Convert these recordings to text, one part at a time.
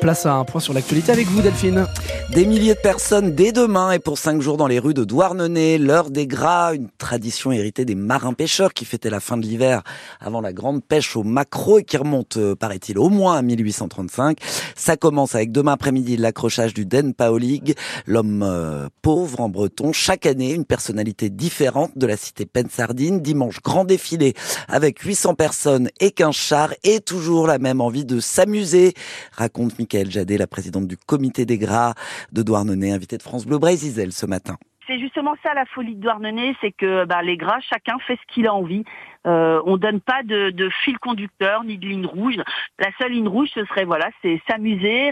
Place à un point sur l'actualité avec vous Delphine. Des milliers de personnes dès demain et pour cinq jours dans les rues de Douarnenez, l'heure des gras, une tradition héritée des marins pêcheurs qui fêtaient la fin de l'hiver avant la grande pêche au maquereau et qui remonte, euh, paraît-il, au moins à 1835. Ça commence avec demain après-midi l'accrochage du Den Paolig, l'homme euh, pauvre en breton. Chaque année, une personnalité différente de la cité Pensardine. Dimanche, grand défilé avec 800 personnes et 15 chars et toujours la même envie de s'amuser, raconte Michael Jadet, la présidente du comité des gras de Douarnenez, invité de France Bleu Brésil ce matin. C'est justement ça la folie de Douarnenez, c'est que bah, les gras, chacun fait ce qu'il a envie. Euh, on donne pas de, de, fil conducteur ni de ligne rouge. La seule ligne rouge, ce serait voilà, c'est s'amuser,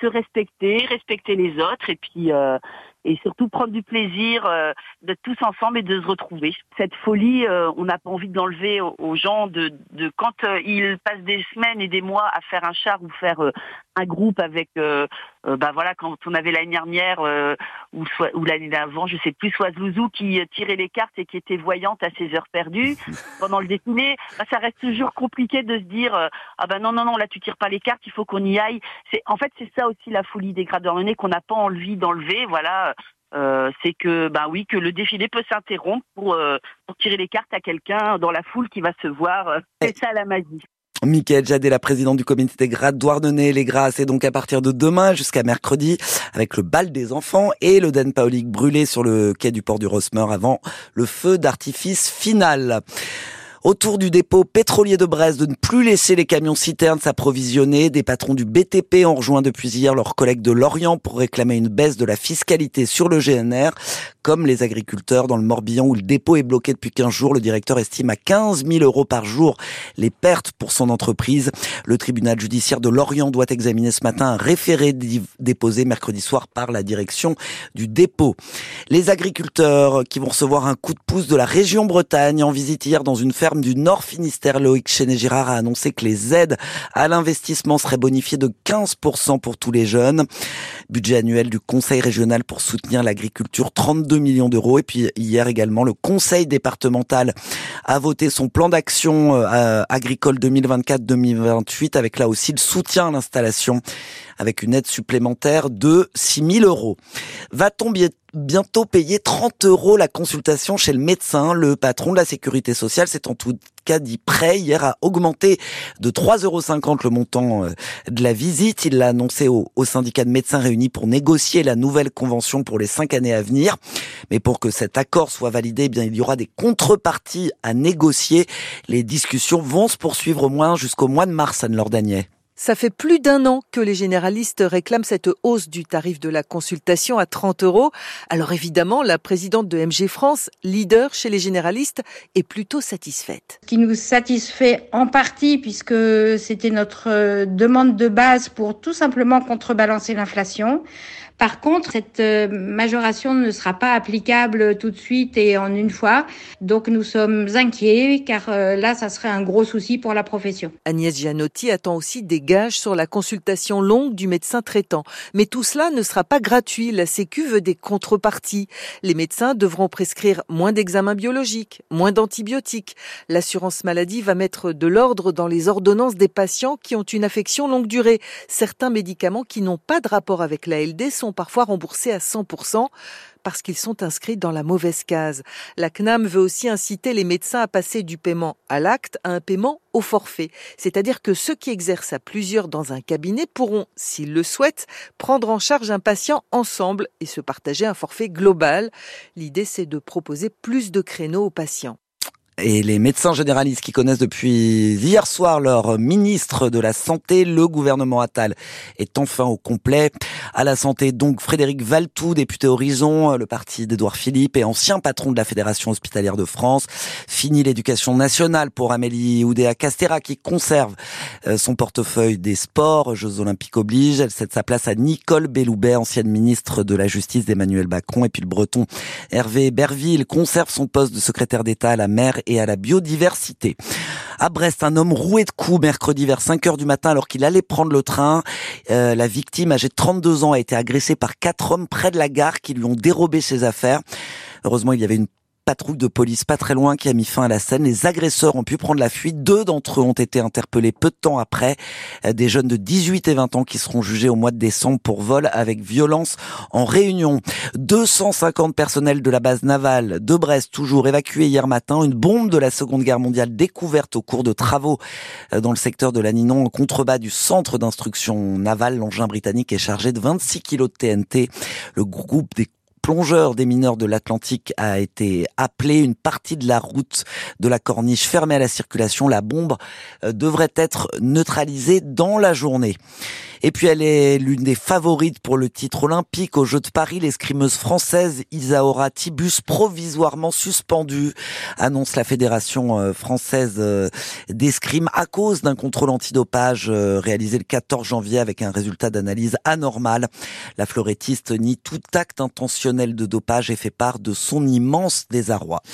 se respecter, respecter les autres, et puis euh, et surtout prendre du plaisir euh, d'être tous ensemble et de se retrouver. Cette folie, euh, on n'a pas envie d'enlever aux, gens de, de quand euh, ils passent des semaines et des mois à faire un char ou faire un groupe avec, bah voilà, quand on avait l'année dernière ou, ou l'année d'avant, je sais plus, soit Zouzou qui tirait les cartes et qui était voyante à ses heures perdues pendant le défilé, bah, ça reste toujours compliqué de se dire ah ben non non non là tu tires pas les cartes, il faut qu'on y aille. C'est en fait c'est ça aussi la folie des gradeurs qu'on n'a pas envie d'enlever. Voilà, euh, c'est que bah oui que le défilé peut s'interrompre pour, euh, pour, tirer les cartes à quelqu'un dans la foule qui va se voir. Euh, c'est ça la magie. Michael Jadet, la présidente du comité des grades Douarnenez, les grâces, c'est donc à partir de demain jusqu'à mercredi, avec le bal des enfants et le Den Paulik brûlé sur le quai du port du Rosmer avant le feu d'artifice final autour du dépôt pétrolier de Brest de ne plus laisser les camions citernes s'approvisionner. Des patrons du BTP ont rejoint depuis hier leurs collègues de Lorient pour réclamer une baisse de la fiscalité sur le GNR, comme les agriculteurs dans le Morbihan où le dépôt est bloqué depuis 15 jours. Le directeur estime à 15 000 euros par jour les pertes pour son entreprise. Le tribunal judiciaire de Lorient doit examiner ce matin un référé déposé mercredi soir par la direction du dépôt. Les agriculteurs qui vont recevoir un coup de pouce de la région Bretagne en visite hier dans une ferme du Nord Finistère, Loïc Chenet-Girard, a annoncé que les aides à l'investissement seraient bonifiées de 15% pour tous les jeunes. Budget annuel du Conseil régional pour soutenir l'agriculture, 32 millions d'euros. Et puis hier également, le Conseil départemental a voté son plan d'action euh, agricole 2024-2028 avec là aussi le soutien à l'installation avec une aide supplémentaire de 6 000 euros. Va-t-on bientôt payer 30 euros la consultation chez le médecin? Le patron de la sécurité sociale s'est en tout dit prêt hier à augmenter de 3,50 euros le montant euh, de la visite. Il l'a annoncé au, syndicat de médecins réunis pour négocier la nouvelle convention pour les cinq années à venir. Mais pour que cet accord soit validé, eh bien il y aura des contreparties à négocier. Les discussions vont se poursuivre au moins jusqu'au mois de mars, Anne-Laure ça fait plus d'un an que les généralistes réclament cette hausse du tarif de la consultation à 30 euros. Alors évidemment, la présidente de MG France, leader chez les généralistes, est plutôt satisfaite. Ce qui nous satisfait en partie puisque c'était notre euh, demande de base pour tout simplement contrebalancer l'inflation. Par contre, cette euh, majoration ne sera pas applicable tout de suite et en une fois. Donc nous sommes inquiets car euh, là, ça serait un gros souci pour la profession. Agnès Gianotti attend aussi des sur la consultation longue du médecin traitant. Mais tout cela ne sera pas gratuit. La Sécu veut des contreparties. Les médecins devront prescrire moins d'examens biologiques, moins d'antibiotiques. L'assurance maladie va mettre de l'ordre dans les ordonnances des patients qui ont une affection longue durée. Certains médicaments qui n'ont pas de rapport avec l'ALD sont parfois remboursés à 100% parce qu'ils sont inscrits dans la mauvaise case. La CNAM veut aussi inciter les médecins à passer du paiement à l'acte à un paiement au forfait. C'est-à-dire que ceux qui exercent à plusieurs dans un cabinet pourront, s'ils le souhaitent, prendre en charge un patient ensemble et se partager un forfait global. L'idée, c'est de proposer plus de créneaux aux patients. Et les médecins généralistes qui connaissent depuis hier soir leur ministre de la Santé, le gouvernement Attal est enfin au complet. À la santé, donc, Frédéric Valtou, député Horizon, le parti d'Edouard Philippe et ancien patron de la Fédération hospitalière de France. Fini l'éducation nationale pour Amélie Oudéa Castera qui conserve euh, son portefeuille des sports. Jeux Olympiques oblige. Elle cède sa place à Nicole Belloubet, ancienne ministre de la Justice d'Emmanuel Macron. Et puis le breton Hervé Berville conserve son poste de secrétaire d'État à la mer et à la biodiversité. À Brest, un homme roué de coups mercredi vers 5 heures du matin alors qu'il allait prendre le train. Euh, la victime, âgée de 32 ans, a été agressée par quatre hommes près de la gare qui lui ont dérobé ses affaires. Heureusement, il y avait une patrouille de police pas très loin qui a mis fin à la scène. Les agresseurs ont pu prendre la fuite. Deux d'entre eux ont été interpellés peu de temps après. Des jeunes de 18 et 20 ans qui seront jugés au mois de décembre pour vol avec violence en réunion. 250 personnels de la base navale de Brest toujours évacués hier matin. Une bombe de la Seconde Guerre mondiale découverte au cours de travaux dans le secteur de l'Aninon en contrebas du centre d'instruction navale. L'engin britannique est chargé de 26 kilos de TNT. Le groupe des plongeur des mineurs de l'Atlantique a été appelé. Une partie de la route de la Corniche fermée à la circulation. La bombe euh, devrait être neutralisée dans la journée. Et puis elle est l'une des favorites pour le titre olympique aux Jeux de Paris. L'escrimeuse française Isaora Tibus, provisoirement suspendue, annonce la Fédération euh, française euh, d'escrime à cause d'un contrôle antidopage réalisé le 14 janvier avec un résultat d'analyse anormal. La fleurettiste nie tout acte intentionnel de dopage et fait part de son immense désarroi.